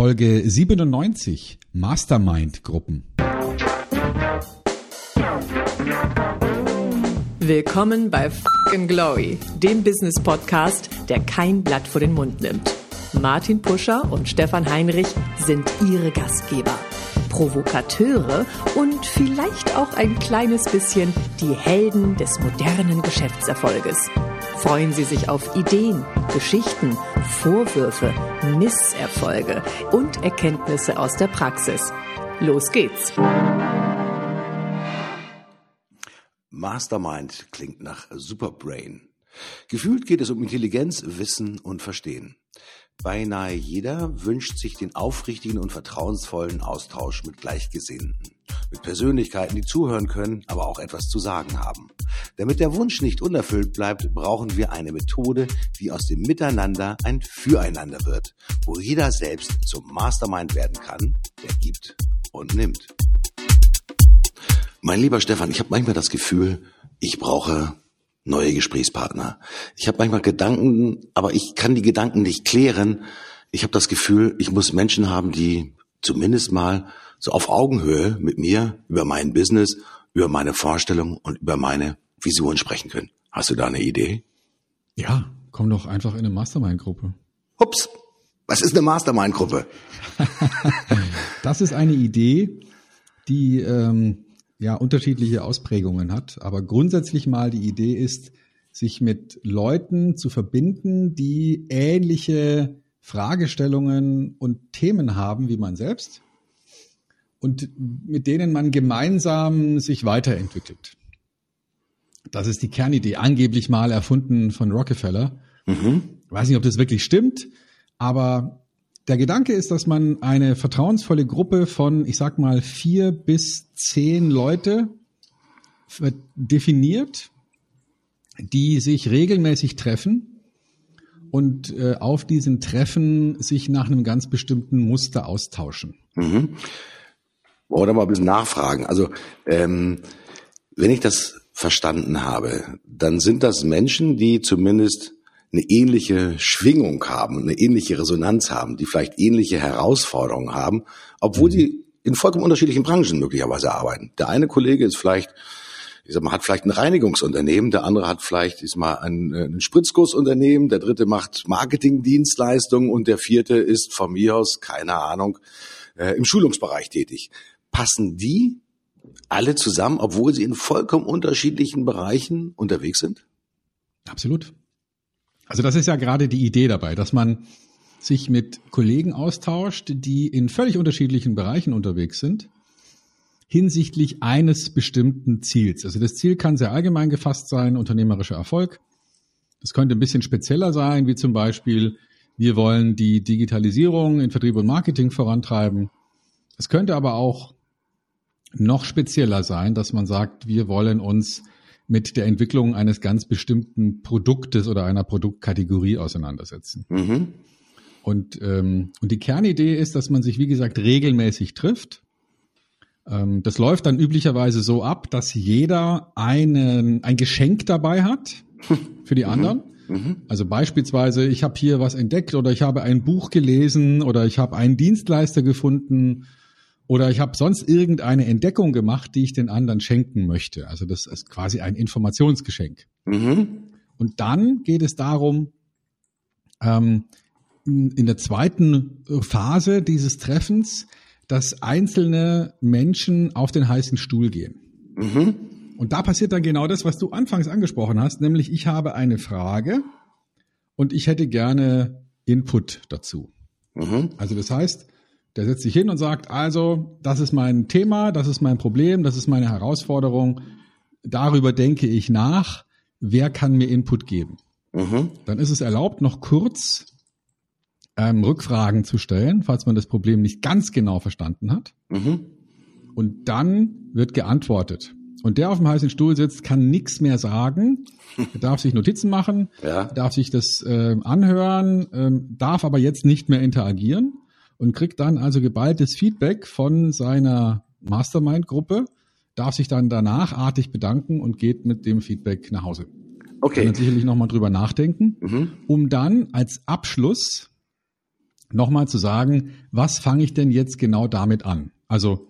Folge 97 Mastermind-Gruppen. Willkommen bei Fucking Glory, dem Business-Podcast, der kein Blatt vor den Mund nimmt. Martin Puscher und Stefan Heinrich sind ihre Gastgeber. Provokateure und vielleicht auch ein kleines bisschen die Helden des modernen Geschäftserfolges. Freuen Sie sich auf Ideen, Geschichten, Vorwürfe, Misserfolge und Erkenntnisse aus der Praxis. Los geht's! Mastermind klingt nach Superbrain. Gefühlt geht es um Intelligenz, Wissen und Verstehen. Beinahe jeder wünscht sich den aufrichtigen und vertrauensvollen Austausch mit Gleichgesinnten, mit Persönlichkeiten, die zuhören können, aber auch etwas zu sagen haben. Damit der Wunsch nicht unerfüllt bleibt, brauchen wir eine Methode, die aus dem Miteinander ein Füreinander wird, wo jeder selbst zum Mastermind werden kann, der gibt und nimmt. Mein lieber Stefan, ich habe manchmal das Gefühl, ich brauche neue Gesprächspartner. Ich habe manchmal Gedanken, aber ich kann die Gedanken nicht klären. Ich habe das Gefühl, ich muss Menschen haben, die zumindest mal so auf Augenhöhe mit mir über mein Business, über meine Vorstellung und über meine Vision sprechen können. Hast du da eine Idee? Ja, komm doch einfach in eine Mastermind-Gruppe. Ups, was ist eine Mastermind-Gruppe? das ist eine Idee, die ähm, ja unterschiedliche Ausprägungen hat. Aber grundsätzlich mal die Idee ist, sich mit Leuten zu verbinden, die ähnliche Fragestellungen und Themen haben wie man selbst und mit denen man gemeinsam sich weiterentwickelt. Das ist die Kernidee, angeblich mal erfunden von Rockefeller. Mhm. Ich weiß nicht, ob das wirklich stimmt, aber der Gedanke ist, dass man eine vertrauensvolle Gruppe von, ich sag mal, vier bis zehn Leute definiert, die sich regelmäßig treffen und äh, auf diesen Treffen sich nach einem ganz bestimmten Muster austauschen. Mhm. Oder mal ein bisschen nachfragen. Also ähm, wenn ich das verstanden habe, dann sind das Menschen, die zumindest eine ähnliche Schwingung haben, eine ähnliche Resonanz haben, die vielleicht ähnliche Herausforderungen haben, obwohl mhm. sie in vollkommen unterschiedlichen Branchen möglicherweise arbeiten. Der eine Kollege ist vielleicht, ich sag mal, hat vielleicht ein Reinigungsunternehmen, der andere hat vielleicht, ist mal ein, äh, ein Spritzgussunternehmen, der dritte macht Marketingdienstleistungen und der vierte ist von mir aus, keine Ahnung, äh, im Schulungsbereich tätig. Passen die alle zusammen, obwohl sie in vollkommen unterschiedlichen Bereichen unterwegs sind? Absolut. Also das ist ja gerade die Idee dabei, dass man sich mit Kollegen austauscht, die in völlig unterschiedlichen Bereichen unterwegs sind, hinsichtlich eines bestimmten Ziels. Also das Ziel kann sehr allgemein gefasst sein, unternehmerischer Erfolg. Das könnte ein bisschen spezieller sein, wie zum Beispiel, wir wollen die Digitalisierung in Vertrieb und Marketing vorantreiben. Es könnte aber auch noch spezieller sein, dass man sagt, wir wollen uns mit der Entwicklung eines ganz bestimmten Produktes oder einer Produktkategorie auseinandersetzen. Mhm. Und, ähm, und die Kernidee ist, dass man sich, wie gesagt, regelmäßig trifft. Ähm, das läuft dann üblicherweise so ab, dass jeder einen, ein Geschenk dabei hat für die mhm. anderen. Mhm. Also beispielsweise, ich habe hier was entdeckt oder ich habe ein Buch gelesen oder ich habe einen Dienstleister gefunden oder ich habe sonst irgendeine Entdeckung gemacht, die ich den anderen schenken möchte. Also das ist quasi ein Informationsgeschenk. Mhm. Und dann geht es darum, ähm, in der zweiten Phase dieses Treffens, dass einzelne Menschen auf den heißen Stuhl gehen. Mhm. Und da passiert dann genau das, was du anfangs angesprochen hast, nämlich ich habe eine Frage und ich hätte gerne Input dazu. Mhm. Also das heißt, der setzt sich hin und sagt, also, das ist mein Thema, das ist mein Problem, das ist meine Herausforderung. Darüber denke ich nach. Wer kann mir Input geben? Mhm. Dann ist es erlaubt, noch kurz ähm, Rückfragen zu stellen, falls man das Problem nicht ganz genau verstanden hat. Mhm. Und dann wird geantwortet. Und der auf dem heißen Stuhl sitzt, kann nichts mehr sagen. Er darf sich Notizen machen, ja. darf sich das äh, anhören, ähm, darf aber jetzt nicht mehr interagieren und kriegt dann also geballtes Feedback von seiner Mastermind-Gruppe, darf sich dann danach artig bedanken und geht mit dem Feedback nach Hause. Okay. Kann dann sicherlich nochmal drüber nachdenken, mhm. um dann als Abschluss nochmal zu sagen, was fange ich denn jetzt genau damit an? Also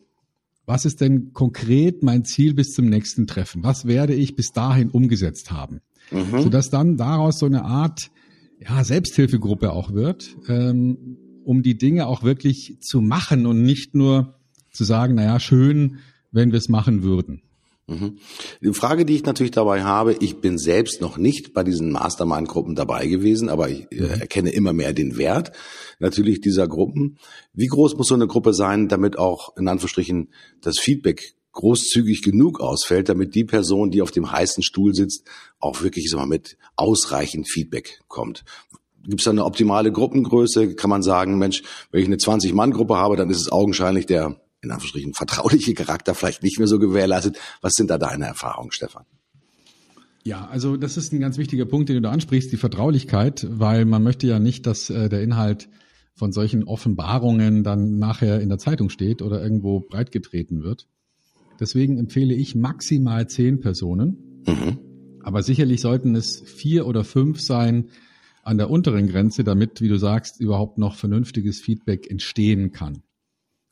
was ist denn konkret mein Ziel bis zum nächsten Treffen? Was werde ich bis dahin umgesetzt haben? Mhm. Sodass dann daraus so eine Art ja, Selbsthilfegruppe auch wird, ähm, um die Dinge auch wirklich zu machen und nicht nur zu sagen, naja, schön, wenn wir es machen würden. Mhm. Die Frage, die ich natürlich dabei habe, ich bin selbst noch nicht bei diesen Mastermind-Gruppen dabei gewesen, aber ich äh, mhm. erkenne immer mehr den Wert natürlich dieser Gruppen. Wie groß muss so eine Gruppe sein, damit auch in Anführungsstrichen das Feedback großzügig genug ausfällt, damit die Person, die auf dem heißen Stuhl sitzt, auch wirklich so mal mit ausreichend Feedback kommt. Gibt es da eine optimale Gruppengröße? Kann man sagen, Mensch, wenn ich eine 20-Mann-Gruppe habe, dann ist es augenscheinlich der in Anführungsstrichen vertrauliche Charakter vielleicht nicht mehr so gewährleistet. Was sind da deine Erfahrungen, Stefan? Ja, also das ist ein ganz wichtiger Punkt, den du da ansprichst, die Vertraulichkeit, weil man möchte ja nicht, dass äh, der Inhalt von solchen Offenbarungen dann nachher in der Zeitung steht oder irgendwo breitgetreten wird. Deswegen empfehle ich maximal zehn Personen. Mhm. Aber sicherlich sollten es vier oder fünf sein an der unteren Grenze, damit, wie du sagst, überhaupt noch vernünftiges Feedback entstehen kann.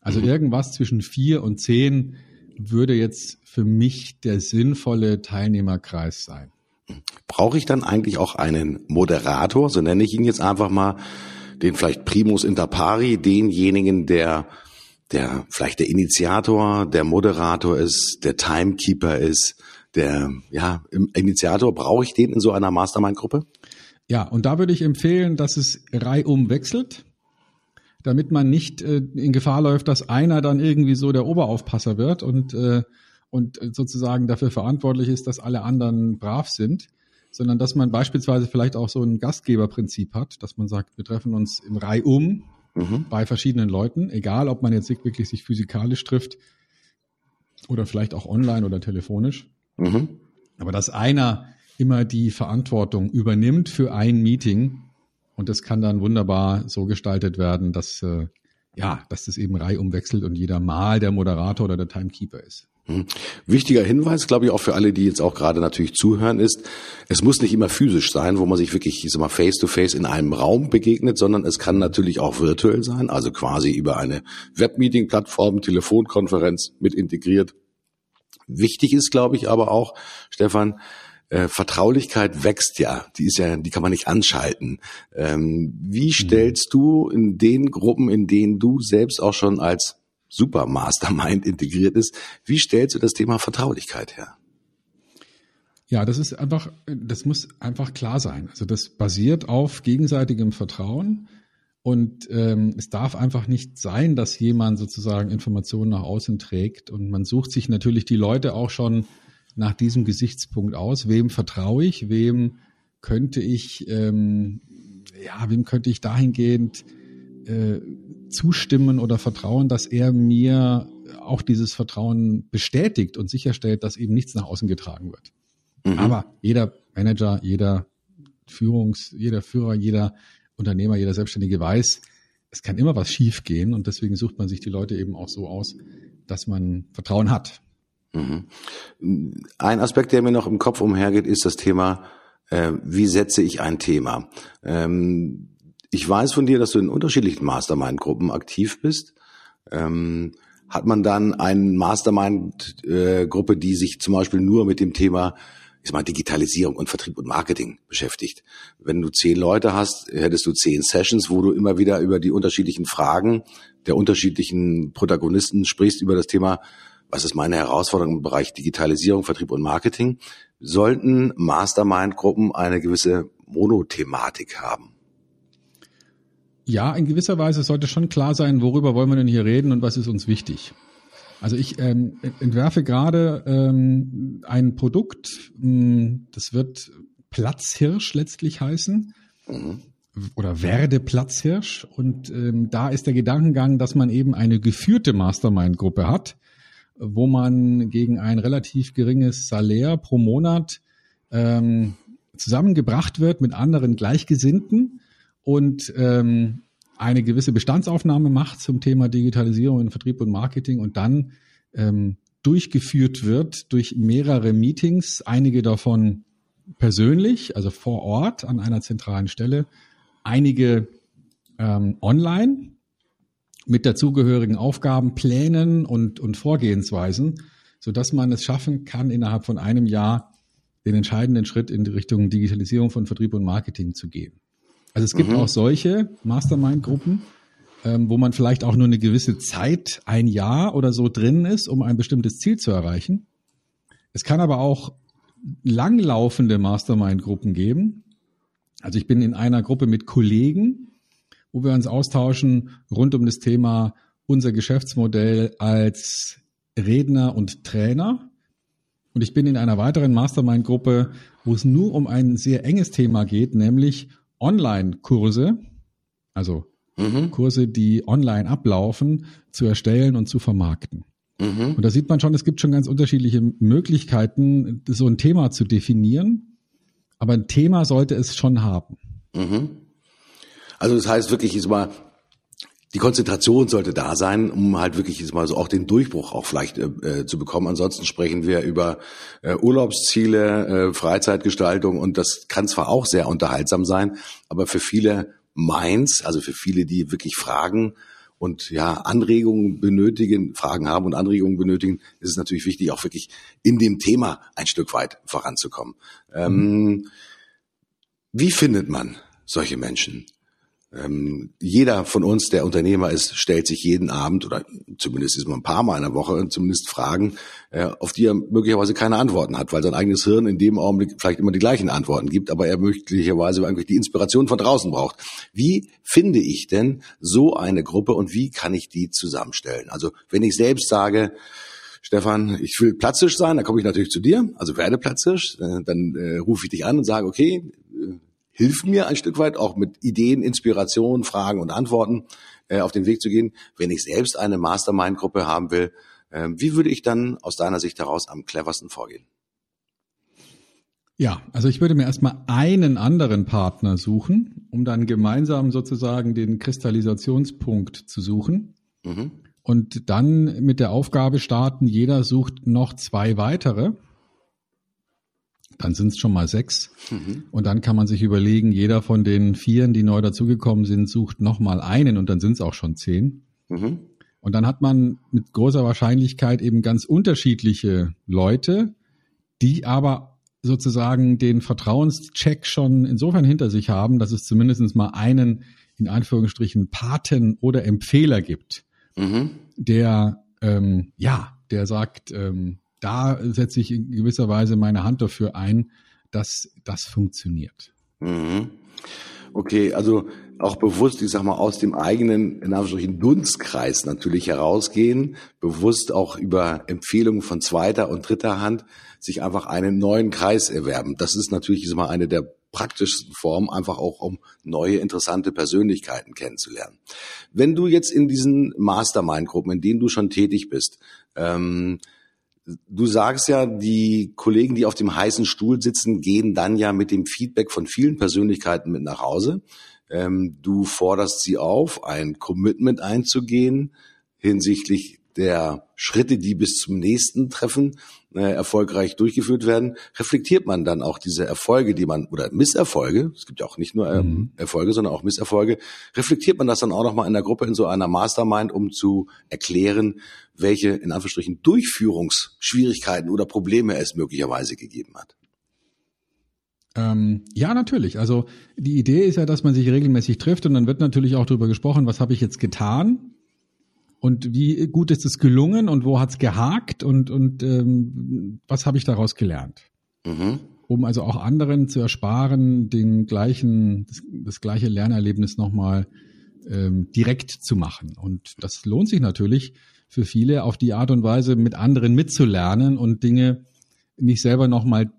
Also mhm. irgendwas zwischen vier und zehn würde jetzt für mich der sinnvolle Teilnehmerkreis sein. Brauche ich dann eigentlich auch einen Moderator, so nenne ich ihn jetzt einfach mal, den vielleicht Primus inter pari, denjenigen, der der vielleicht der Initiator, der Moderator ist, der Timekeeper ist, der ja Initiator, brauche ich den in so einer Mastermind-Gruppe? Ja, und da würde ich empfehlen, dass es reihum wechselt damit man nicht äh, in Gefahr läuft, dass einer dann irgendwie so der Oberaufpasser wird und, äh, und sozusagen dafür verantwortlich ist, dass alle anderen brav sind, sondern dass man beispielsweise vielleicht auch so ein Gastgeberprinzip hat, dass man sagt, wir treffen uns im Reihum mhm. bei verschiedenen Leuten, egal ob man jetzt wirklich sich physikalisch trifft oder vielleicht auch online oder telefonisch. Mhm. Aber dass einer immer die Verantwortung übernimmt für ein Meeting und das kann dann wunderbar so gestaltet werden, dass, äh, ja, dass das eben reihum wechselt und jeder mal der Moderator oder der Timekeeper ist. Hm. Wichtiger Hinweis, glaube ich, auch für alle, die jetzt auch gerade natürlich zuhören, ist, es muss nicht immer physisch sein, wo man sich wirklich, ich sag mal, face to face in einem Raum begegnet, sondern es kann natürlich auch virtuell sein, also quasi über eine Webmeeting-Plattform, Telefonkonferenz mit integriert. Wichtig ist, glaube ich, aber auch, Stefan, äh, Vertraulichkeit wächst ja, die ist ja, die kann man nicht anschalten. Ähm, wie stellst du in den Gruppen, in denen du selbst auch schon als Super Mastermind integriert ist, wie stellst du das Thema Vertraulichkeit her? Ja, das ist einfach, das muss einfach klar sein. Also das basiert auf gegenseitigem Vertrauen. Und ähm, es darf einfach nicht sein, dass jemand sozusagen Informationen nach außen trägt. Und man sucht sich natürlich die Leute auch schon nach diesem Gesichtspunkt aus. Wem vertraue ich? Wem könnte ich, ähm, ja, wem könnte ich dahingehend äh, zustimmen oder vertrauen, dass er mir auch dieses Vertrauen bestätigt und sicherstellt, dass eben nichts nach außen getragen wird. Mhm. Aber jeder Manager, jeder Führungs, jeder Führer, jeder Unternehmer, jeder Selbstständige weiß, es kann immer was schief gehen und deswegen sucht man sich die Leute eben auch so aus, dass man Vertrauen hat. Mhm. Ein Aspekt, der mir noch im Kopf umhergeht, ist das Thema, äh, wie setze ich ein Thema? Ähm, ich weiß von dir, dass du in unterschiedlichen Mastermind-Gruppen aktiv bist. Ähm, hat man dann eine Mastermind-Gruppe, die sich zum Beispiel nur mit dem Thema ich mal, Digitalisierung und Vertrieb und Marketing beschäftigt. Wenn du zehn Leute hast, hättest du zehn Sessions, wo du immer wieder über die unterschiedlichen Fragen der unterschiedlichen Protagonisten sprichst, über das Thema was ist meine Herausforderung im Bereich Digitalisierung, Vertrieb und Marketing, sollten Mastermind-Gruppen eine gewisse Monothematik haben. Ja, in gewisser Weise sollte schon klar sein, worüber wollen wir denn hier reden und was ist uns wichtig. Also ich ähm, entwerfe gerade ähm, ein Produkt, mh, hm, das wird Platzhirsch letztlich heißen. Mhm. Oder werde Platzhirsch. Und ähm, da ist der Gedankengang, dass man eben eine geführte Mastermind-Gruppe hat, wo man gegen ein relativ geringes Salär pro Monat ähm, zusammengebracht wird mit anderen Gleichgesinnten und ähm, eine gewisse Bestandsaufnahme macht zum Thema Digitalisierung in Vertrieb und Marketing und dann ähm, durchgeführt wird durch mehrere Meetings, einige davon persönlich, also vor Ort an einer zentralen Stelle, einige ähm, online mit dazugehörigen Aufgabenplänen und, und Vorgehensweisen, so dass man es schaffen kann, innerhalb von einem Jahr den entscheidenden Schritt in die Richtung Digitalisierung von Vertrieb und Marketing zu gehen. Also es gibt mhm. auch solche Mastermind-Gruppen, ähm, wo man vielleicht auch nur eine gewisse Zeit, ein Jahr oder so drin ist, um ein bestimmtes Ziel zu erreichen. Es kann aber auch langlaufende Mastermind-Gruppen geben. Also ich bin in einer Gruppe mit Kollegen, wo wir uns austauschen rund um das Thema unser Geschäftsmodell als Redner und Trainer. Und ich bin in einer weiteren Mastermind-Gruppe, wo es nur um ein sehr enges Thema geht, nämlich Online-Kurse, also mhm. Kurse, die online ablaufen, zu erstellen und zu vermarkten. Mhm. Und da sieht man schon, es gibt schon ganz unterschiedliche Möglichkeiten, so ein Thema zu definieren. Aber ein Thema sollte es schon haben. Mhm. Also das heißt wirklich ist mal die Konzentration sollte da sein, um halt wirklich jetzt mal so auch den Durchbruch auch vielleicht äh, zu bekommen. Ansonsten sprechen wir über äh, Urlaubsziele, äh, Freizeitgestaltung und das kann zwar auch sehr unterhaltsam sein, aber für viele Minds, also für viele, die wirklich Fragen und ja Anregungen benötigen, Fragen haben und Anregungen benötigen, ist es natürlich wichtig, auch wirklich in dem Thema ein Stück weit voranzukommen. Ähm, mhm. Wie findet man solche Menschen? Ähm, jeder von uns, der Unternehmer ist, stellt sich jeden Abend oder zumindest ist man ein paar Mal in der Woche zumindest Fragen, äh, auf die er möglicherweise keine Antworten hat, weil sein eigenes Hirn in dem Augenblick vielleicht immer die gleichen Antworten gibt, aber er möglicherweise eigentlich die Inspiration von draußen braucht. Wie finde ich denn so eine Gruppe und wie kann ich die zusammenstellen? Also wenn ich selbst sage, Stefan, ich will platzisch sein, dann komme ich natürlich zu dir, also werde platzisch, äh, dann äh, rufe ich dich an und sage, okay, hilft mir ein Stück weit auch mit Ideen, Inspiration, Fragen und Antworten äh, auf den Weg zu gehen. Wenn ich selbst eine Mastermind-Gruppe haben will, äh, wie würde ich dann aus deiner Sicht heraus am cleversten vorgehen? Ja, also ich würde mir erstmal einen anderen Partner suchen, um dann gemeinsam sozusagen den Kristallisationspunkt zu suchen. Mhm. Und dann mit der Aufgabe starten, jeder sucht noch zwei weitere dann sind es schon mal sechs. Mhm. Und dann kann man sich überlegen, jeder von den Vieren, die neu dazugekommen sind, sucht nochmal einen und dann sind es auch schon zehn. Mhm. Und dann hat man mit großer Wahrscheinlichkeit eben ganz unterschiedliche Leute, die aber sozusagen den Vertrauenscheck schon insofern hinter sich haben, dass es zumindest mal einen, in Anführungsstrichen, Paten oder Empfehler gibt, mhm. der, ähm, ja, der sagt, ähm, da setze ich in gewisser Weise meine Hand dafür ein, dass das funktioniert. Mhm. Okay, also auch bewusst, ich sag mal, aus dem eigenen, in Anführungsstrichen, Dunstkreis natürlich herausgehen, bewusst auch über Empfehlungen von zweiter und dritter Hand sich einfach einen neuen Kreis erwerben. Das ist natürlich ich sag mal, eine der praktischsten Formen, einfach auch um neue interessante Persönlichkeiten kennenzulernen. Wenn du jetzt in diesen Mastermind-Gruppen, in denen du schon tätig bist, ähm, Du sagst ja, die Kollegen, die auf dem heißen Stuhl sitzen, gehen dann ja mit dem Feedback von vielen Persönlichkeiten mit nach Hause. Ähm, du forderst sie auf, ein Commitment einzugehen hinsichtlich der Schritte, die bis zum nächsten Treffen äh, erfolgreich durchgeführt werden, reflektiert man dann auch diese Erfolge, die man oder Misserfolge, es gibt ja auch nicht nur ähm, mhm. Erfolge, sondern auch Misserfolge, reflektiert man das dann auch nochmal in der Gruppe in so einer Mastermind, um zu erklären, welche in Anführungsstrichen Durchführungsschwierigkeiten oder Probleme es möglicherweise gegeben hat. Ähm, ja, natürlich. Also die Idee ist ja, dass man sich regelmäßig trifft und dann wird natürlich auch darüber gesprochen, was habe ich jetzt getan und wie gut ist es gelungen und wo hat es gehakt und, und ähm, was habe ich daraus gelernt? Mhm. Um also auch anderen zu ersparen, den gleichen, das, das gleiche Lernerlebnis nochmal ähm, direkt zu machen. Und das lohnt sich natürlich für viele auf die Art und Weise mit anderen mitzulernen und Dinge nicht selber nochmal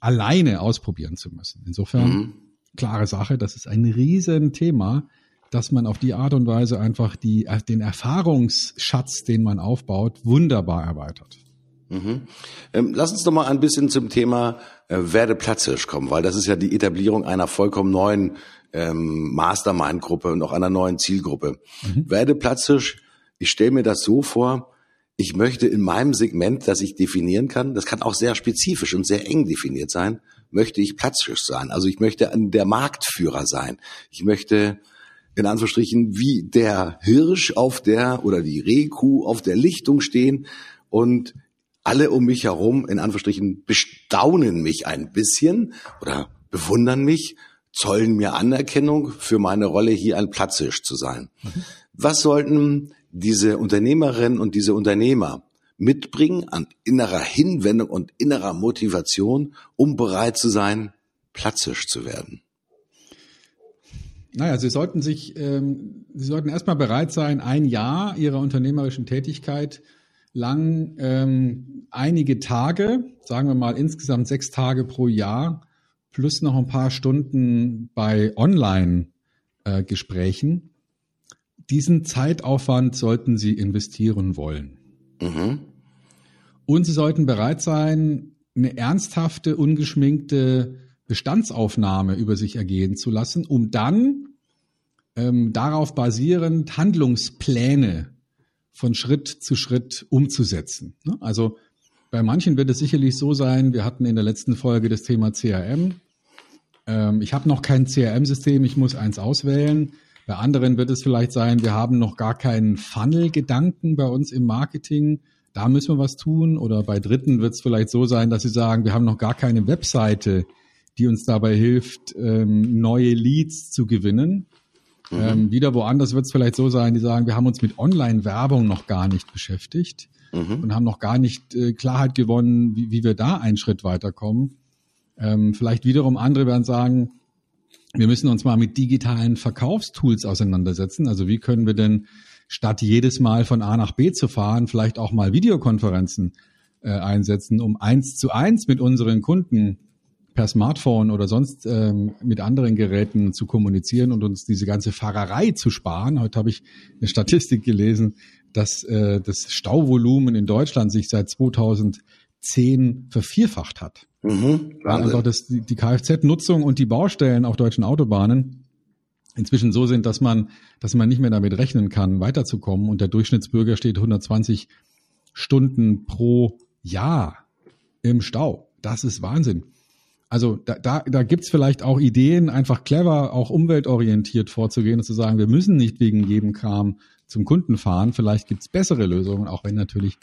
alleine ausprobieren zu müssen. Insofern mhm. klare Sache, das ist ein Riesenthema dass man auf die Art und Weise einfach die, den Erfahrungsschatz, den man aufbaut, wunderbar erweitert. Mhm. Ähm, lass uns doch mal ein bisschen zum Thema äh, Werde Platzhirsch kommen, weil das ist ja die Etablierung einer vollkommen neuen ähm, Mastermind-Gruppe und auch einer neuen Zielgruppe. Mhm. Werde Platzhirsch, ich stelle mir das so vor, ich möchte in meinem Segment, das ich definieren kann, das kann auch sehr spezifisch und sehr eng definiert sein, möchte ich Platzhirsch sein. Also ich möchte der Marktführer sein. Ich möchte in Anführungsstrichen wie der Hirsch auf der oder die Rehkuh auf der Lichtung stehen und alle um mich herum in Anführungsstrichen bestaunen mich ein bisschen oder bewundern mich, zollen mir Anerkennung für meine Rolle hier ein Platzhirsch zu sein. Was sollten diese Unternehmerinnen und diese Unternehmer mitbringen an innerer Hinwendung und innerer Motivation, um bereit zu sein, Platzhirsch zu werden? Naja, Sie sollten sich, ähm, Sie sollten erstmal bereit sein, ein Jahr Ihrer unternehmerischen Tätigkeit lang ähm, einige Tage, sagen wir mal insgesamt sechs Tage pro Jahr, plus noch ein paar Stunden bei Online-Gesprächen. Äh, Diesen Zeitaufwand sollten Sie investieren wollen. Mhm. Und Sie sollten bereit sein, eine ernsthafte, ungeschminkte Bestandsaufnahme über sich ergehen zu lassen, um dann ähm, darauf basierend Handlungspläne von Schritt zu Schritt umzusetzen. Ne? Also bei manchen wird es sicherlich so sein, wir hatten in der letzten Folge das Thema CRM. Ähm, ich habe noch kein CRM-System, ich muss eins auswählen. Bei anderen wird es vielleicht sein, wir haben noch gar keinen Funnel-Gedanken bei uns im Marketing. Da müssen wir was tun. Oder bei Dritten wird es vielleicht so sein, dass sie sagen, wir haben noch gar keine Webseite, die uns dabei hilft, ähm, neue Leads zu gewinnen. Mhm. Ähm, wieder woanders wird es vielleicht so sein, die sagen, wir haben uns mit Online-Werbung noch gar nicht beschäftigt mhm. und haben noch gar nicht äh, Klarheit gewonnen, wie, wie wir da einen Schritt weiterkommen. Ähm, vielleicht wiederum andere werden sagen, wir müssen uns mal mit digitalen Verkaufstools auseinandersetzen. Also wie können wir denn statt jedes Mal von A nach B zu fahren, vielleicht auch mal Videokonferenzen äh, einsetzen, um eins zu eins mit unseren Kunden per Smartphone oder sonst ähm, mit anderen Geräten zu kommunizieren und uns diese ganze Fahrerei zu sparen. Heute habe ich eine Statistik gelesen, dass äh, das Stauvolumen in Deutschland sich seit 2010 vervierfacht hat. Mhm, Weil einfach das, die, die Kfz-Nutzung und die Baustellen auf deutschen Autobahnen inzwischen so sind, dass man, dass man nicht mehr damit rechnen kann, weiterzukommen. Und der Durchschnittsbürger steht 120 Stunden pro Jahr im Stau. Das ist Wahnsinn. Also da, da, da gibt vielleicht auch Ideen, einfach clever, auch umweltorientiert vorzugehen und zu sagen, wir müssen nicht wegen jedem Kram zum Kunden fahren. Vielleicht gibt's bessere Lösungen, auch wenn natürlich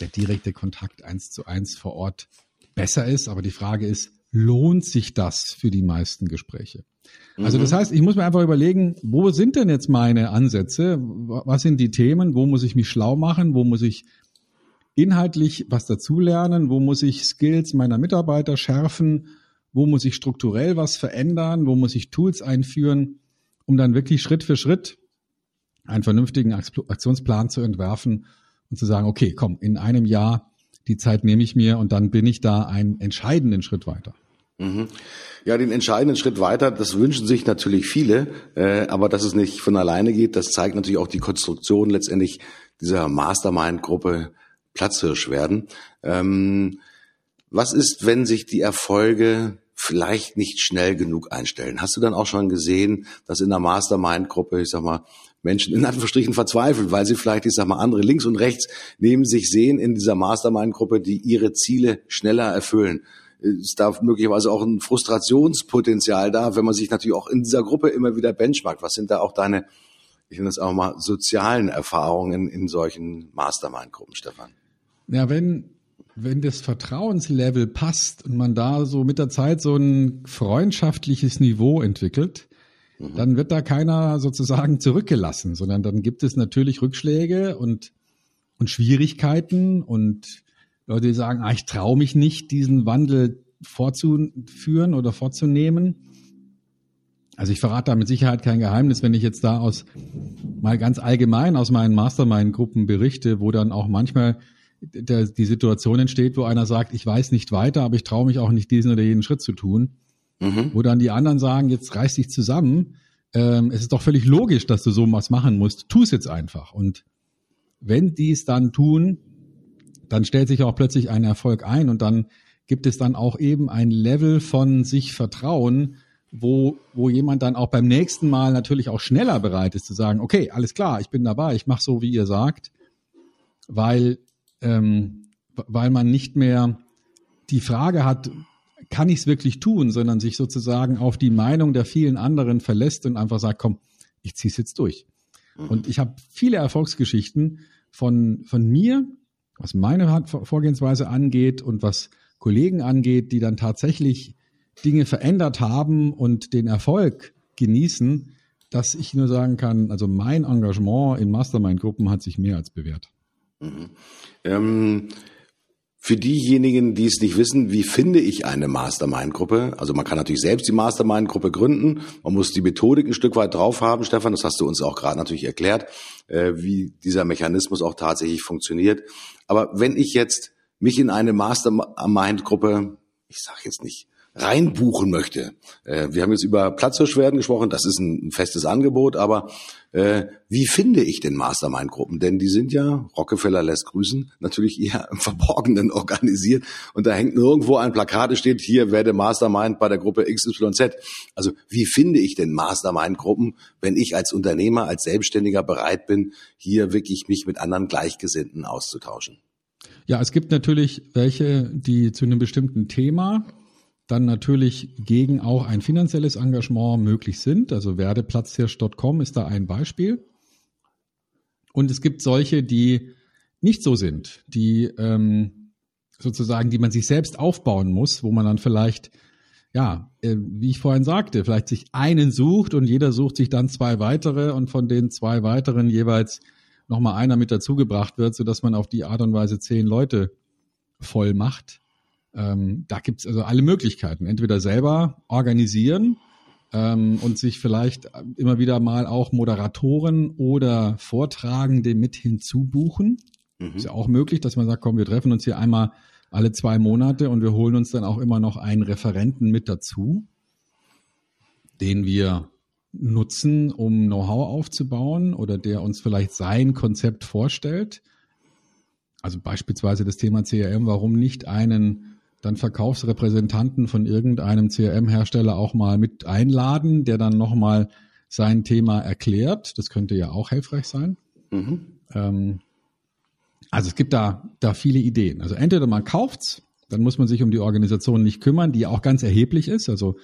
der direkte Kontakt eins zu eins vor Ort besser ist. Aber die Frage ist, lohnt sich das für die meisten Gespräche? Also das mhm. heißt, ich muss mir einfach überlegen, wo sind denn jetzt meine Ansätze? Was sind die Themen? Wo muss ich mich schlau machen? Wo muss ich inhaltlich was dazulernen? Wo muss ich Skills meiner Mitarbeiter schärfen? Wo muss ich strukturell was verändern, wo muss ich Tools einführen, um dann wirklich Schritt für Schritt einen vernünftigen Aktionsplan zu entwerfen und zu sagen, okay, komm, in einem Jahr die Zeit nehme ich mir und dann bin ich da einen entscheidenden Schritt weiter. Mhm. Ja, den entscheidenden Schritt weiter, das wünschen sich natürlich viele, äh, aber dass es nicht von alleine geht, das zeigt natürlich auch die Konstruktion letztendlich dieser Mastermind-Gruppe Platzhirsch werden. Ähm, was ist, wenn sich die Erfolge vielleicht nicht schnell genug einstellen. Hast du dann auch schon gesehen, dass in der Mastermind-Gruppe, ich sag mal, Menschen in Anführungsstrichen verzweifeln, weil sie vielleicht, ich sag mal, andere links und rechts neben sich sehen in dieser Mastermind-Gruppe, die ihre Ziele schneller erfüllen? Ist da möglicherweise auch ein Frustrationspotenzial da, wenn man sich natürlich auch in dieser Gruppe immer wieder benchmarkt? Was sind da auch deine, ich nenne das auch mal, sozialen Erfahrungen in solchen Mastermind-Gruppen, Stefan? Ja, wenn wenn das Vertrauenslevel passt und man da so mit der Zeit so ein freundschaftliches Niveau entwickelt, mhm. dann wird da keiner sozusagen zurückgelassen, sondern dann gibt es natürlich Rückschläge und, und Schwierigkeiten und Leute, die sagen, ah, ich traue mich nicht, diesen Wandel vorzuführen oder vorzunehmen. Also ich verrate da mit Sicherheit kein Geheimnis, wenn ich jetzt da aus mal ganz allgemein aus meinen Mastermind-Gruppen berichte, wo dann auch manchmal der, die Situation entsteht, wo einer sagt, ich weiß nicht weiter, aber ich traue mich auch nicht, diesen oder jenen Schritt zu tun. Mhm. Wo dann die anderen sagen, jetzt reiß dich zusammen. Ähm, es ist doch völlig logisch, dass du so was machen musst. Tu es jetzt einfach. Und wenn die es dann tun, dann stellt sich auch plötzlich ein Erfolg ein und dann gibt es dann auch eben ein Level von sich Vertrauen, wo, wo jemand dann auch beim nächsten Mal natürlich auch schneller bereit ist zu sagen, okay, alles klar, ich bin dabei, ich mache so, wie ihr sagt, weil ähm, weil man nicht mehr die Frage hat, kann ich es wirklich tun, sondern sich sozusagen auf die Meinung der vielen anderen verlässt und einfach sagt, komm, ich ziehe es jetzt durch. Mhm. Und ich habe viele Erfolgsgeschichten von, von mir, was meine Vorgehensweise angeht und was Kollegen angeht, die dann tatsächlich Dinge verändert haben und den Erfolg genießen, dass ich nur sagen kann, also mein Engagement in Mastermind-Gruppen hat sich mehr als bewährt. Mhm. Ähm, für diejenigen, die es nicht wissen, wie finde ich eine Mastermind-Gruppe? Also man kann natürlich selbst die Mastermind-Gruppe gründen. Man muss die Methodik ein Stück weit drauf haben, Stefan. Das hast du uns auch gerade natürlich erklärt, äh, wie dieser Mechanismus auch tatsächlich funktioniert. Aber wenn ich jetzt mich in eine Mastermind-Gruppe, ich sage jetzt nicht reinbuchen möchte. Äh, wir haben jetzt über Platzhirschwerden gesprochen, das ist ein, festes Angebot, aber äh, wie finde ich denn Mastermind-Gruppen? Denn die sind ja, Rockefeller lässt grüßen, natürlich eher im Verborgenen organisiert und da hängt nirgendwo ein Plakat, steht, hier werde Mastermind bei der Gruppe XYZ. Also wie finde ich denn Mastermind-Gruppen, wenn ich als Unternehmer, als Selbstständiger bereit bin, hier wirklich mich mit anderen Gleichgesinnten auszutauschen? Ja, es gibt natürlich welche, die zu einem bestimmten Thema dann natürlich gegen auch ein finanzielles Engagement möglich sind. Also werdeplatzhirsch.com ist da ein Beispiel. Und es gibt solche, die nicht so sind, die ähm, sozusagen, die man sich selbst aufbauen muss, wo man dann vielleicht, ja, äh, wie ich vorhin sagte, vielleicht sich einen sucht und jeder sucht sich dann zwei weitere und von den zwei weiteren jeweils nochmal einer mit dazugebracht wird, sodass man auf die Art und Weise zehn Leute voll macht. Ähm, da gibt's also alle Möglichkeiten. Entweder selber organisieren ähm, und sich vielleicht immer wieder mal auch Moderatoren oder Vortragende mit hinzubuchen. Mhm. Ist ja auch möglich, dass man sagt, komm, wir treffen uns hier einmal alle zwei Monate und wir holen uns dann auch immer noch einen Referenten mit dazu, den wir nutzen, um Know-how aufzubauen oder der uns vielleicht sein Konzept vorstellt. Also beispielsweise das Thema CRM, warum nicht einen dann Verkaufsrepräsentanten von irgendeinem CRM-Hersteller auch mal mit einladen, der dann nochmal sein Thema erklärt. Das könnte ja auch hilfreich sein. Mhm. Ähm, also es gibt da, da viele Ideen. Also entweder man kauft's, dann muss man sich um die Organisation nicht kümmern, die auch ganz erheblich ist. Also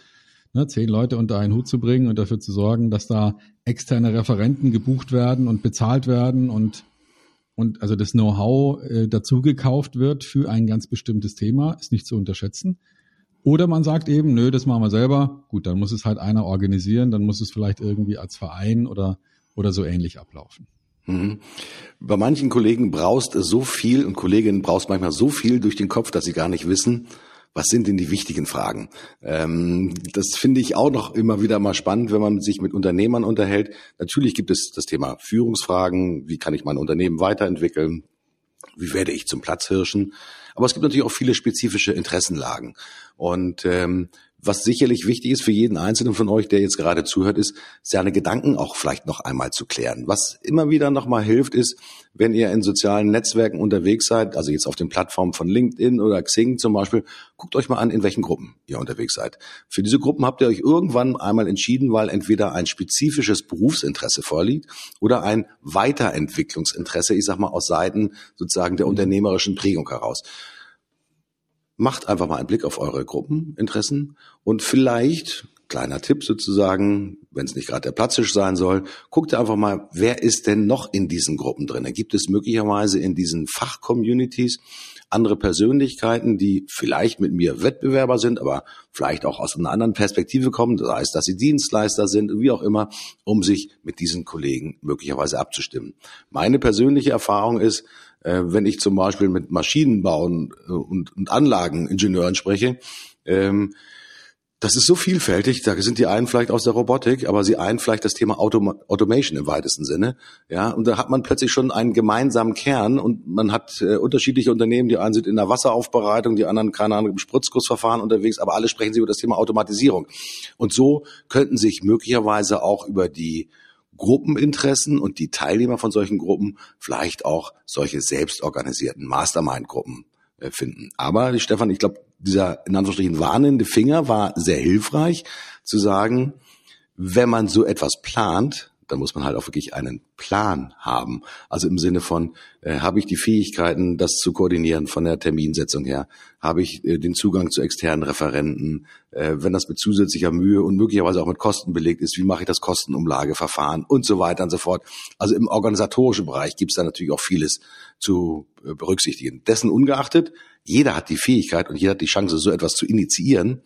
ne, zehn Leute unter einen Hut zu bringen und dafür zu sorgen, dass da externe Referenten gebucht werden und bezahlt werden und und also das Know-how äh, dazu gekauft wird für ein ganz bestimmtes Thema, ist nicht zu unterschätzen. Oder man sagt eben, nö, das machen wir selber. Gut, dann muss es halt einer organisieren, dann muss es vielleicht irgendwie als Verein oder, oder so ähnlich ablaufen. Mhm. Bei manchen Kollegen braust so viel und Kolleginnen braust manchmal so viel durch den Kopf, dass sie gar nicht wissen, was sind denn die wichtigen Fragen? Ähm, das finde ich auch noch immer wieder mal spannend, wenn man sich mit Unternehmern unterhält. Natürlich gibt es das Thema Führungsfragen. Wie kann ich mein Unternehmen weiterentwickeln? Wie werde ich zum Platzhirschen? Aber es gibt natürlich auch viele spezifische Interessenlagen. Und ähm, was sicherlich wichtig ist für jeden Einzelnen von euch, der jetzt gerade zuhört, ist, seine Gedanken auch vielleicht noch einmal zu klären. Was immer wieder nochmal hilft, ist, wenn ihr in sozialen Netzwerken unterwegs seid, also jetzt auf den Plattformen von LinkedIn oder Xing zum Beispiel, guckt euch mal an, in welchen Gruppen ihr unterwegs seid. Für diese Gruppen habt ihr euch irgendwann einmal entschieden, weil entweder ein spezifisches Berufsinteresse vorliegt oder ein Weiterentwicklungsinteresse, ich sag mal aus Seiten sozusagen der unternehmerischen Prägung heraus macht einfach mal einen Blick auf eure Gruppeninteressen und vielleicht, kleiner Tipp sozusagen, wenn es nicht gerade der Platztisch sein soll, guckt einfach mal, wer ist denn noch in diesen Gruppen drin? Gibt es möglicherweise in diesen Fachcommunities andere Persönlichkeiten, die vielleicht mit mir Wettbewerber sind, aber vielleicht auch aus einer anderen Perspektive kommen, das heißt, dass sie Dienstleister sind, wie auch immer, um sich mit diesen Kollegen möglicherweise abzustimmen. Meine persönliche Erfahrung ist, äh, wenn ich zum Beispiel mit Maschinenbauen äh, und, und Anlageningenieuren spreche, ähm, das ist so vielfältig. Da sind die einen vielleicht aus der Robotik, aber sie einen vielleicht das Thema Autom Automation im weitesten Sinne. Ja, und da hat man plötzlich schon einen gemeinsamen Kern und man hat äh, unterschiedliche Unternehmen. Die einen sind in der Wasseraufbereitung, die anderen keine Ahnung im Spritzgussverfahren unterwegs, aber alle sprechen sie über das Thema Automatisierung. Und so könnten sich möglicherweise auch über die Gruppeninteressen und die Teilnehmer von solchen Gruppen vielleicht auch solche selbstorganisierten Mastermind-Gruppen äh, finden. Aber Stefan, ich glaube, dieser in Anführungsstrichen warnende Finger war sehr hilfreich zu sagen, wenn man so etwas plant, dann muss man halt auch wirklich einen Plan haben. Also im Sinne von, äh, habe ich die Fähigkeiten, das zu koordinieren von der Terminsetzung her? Habe ich äh, den Zugang zu externen Referenten? Äh, wenn das mit zusätzlicher Mühe und möglicherweise auch mit Kosten belegt ist, wie mache ich das Kostenumlageverfahren und so weiter und so fort. Also im organisatorischen Bereich gibt es da natürlich auch vieles zu äh, berücksichtigen. Dessen ungeachtet, jeder hat die Fähigkeit und jeder hat die Chance, so etwas zu initiieren.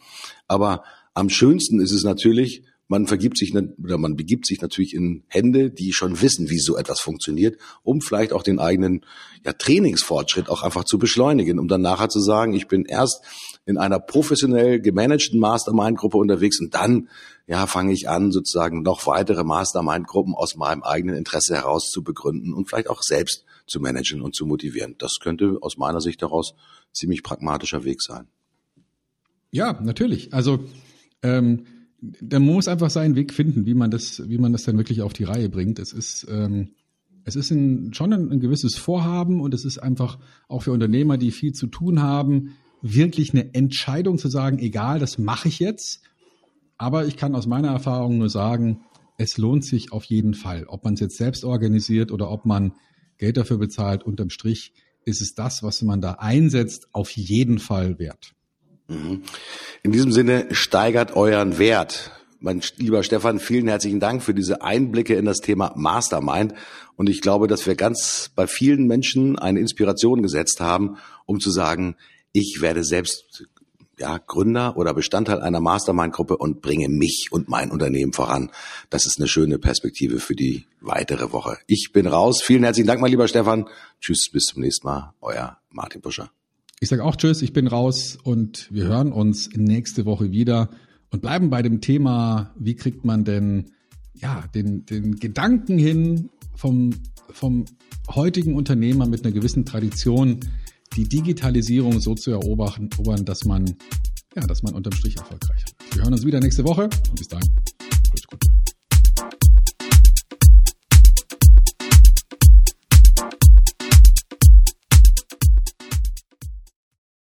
Aber am schönsten ist es natürlich, man vergibt sich oder man begibt sich natürlich in Hände, die schon wissen, wie so etwas funktioniert, um vielleicht auch den eigenen ja, Trainingsfortschritt auch einfach zu beschleunigen, um dann nachher zu sagen, ich bin erst in einer professionell gemanagten Mastermind-Gruppe unterwegs und dann ja fange ich an, sozusagen noch weitere Mastermind-Gruppen aus meinem eigenen Interesse heraus zu begründen und vielleicht auch selbst zu managen und zu motivieren. Das könnte aus meiner Sicht daraus ziemlich pragmatischer Weg sein. Ja, natürlich. Also ähm, der muss einfach seinen Weg finden, wie man das, wie man das dann wirklich auf die Reihe bringt. Es ist, ähm, es ist ein, schon ein, ein gewisses Vorhaben und es ist einfach auch für Unternehmer, die viel zu tun haben, wirklich eine Entscheidung zu sagen, egal, das mache ich jetzt. Aber ich kann aus meiner Erfahrung nur sagen, es lohnt sich auf jeden Fall. Ob man es jetzt selbst organisiert oder ob man Geld dafür bezahlt, unterm Strich ist es das, was man da einsetzt, auf jeden Fall wert. Mhm. In diesem Sinne steigert euren Wert. Mein lieber Stefan, vielen herzlichen Dank für diese Einblicke in das Thema Mastermind. Und ich glaube, dass wir ganz bei vielen Menschen eine Inspiration gesetzt haben, um zu sagen, ich werde selbst ja, Gründer oder Bestandteil einer Mastermind-Gruppe und bringe mich und mein Unternehmen voran. Das ist eine schöne Perspektive für die weitere Woche. Ich bin raus. Vielen herzlichen Dank, mein lieber Stefan. Tschüss, bis zum nächsten Mal. Euer Martin Buscher. Ich sage auch Tschüss, ich bin raus und wir hören uns nächste Woche wieder und bleiben bei dem Thema, wie kriegt man denn ja, den, den Gedanken hin vom, vom heutigen Unternehmer mit einer gewissen Tradition, die Digitalisierung so zu erobern, dass man, ja, dass man unterm Strich erfolgreich ist. Wir hören uns wieder nächste Woche und bis dahin.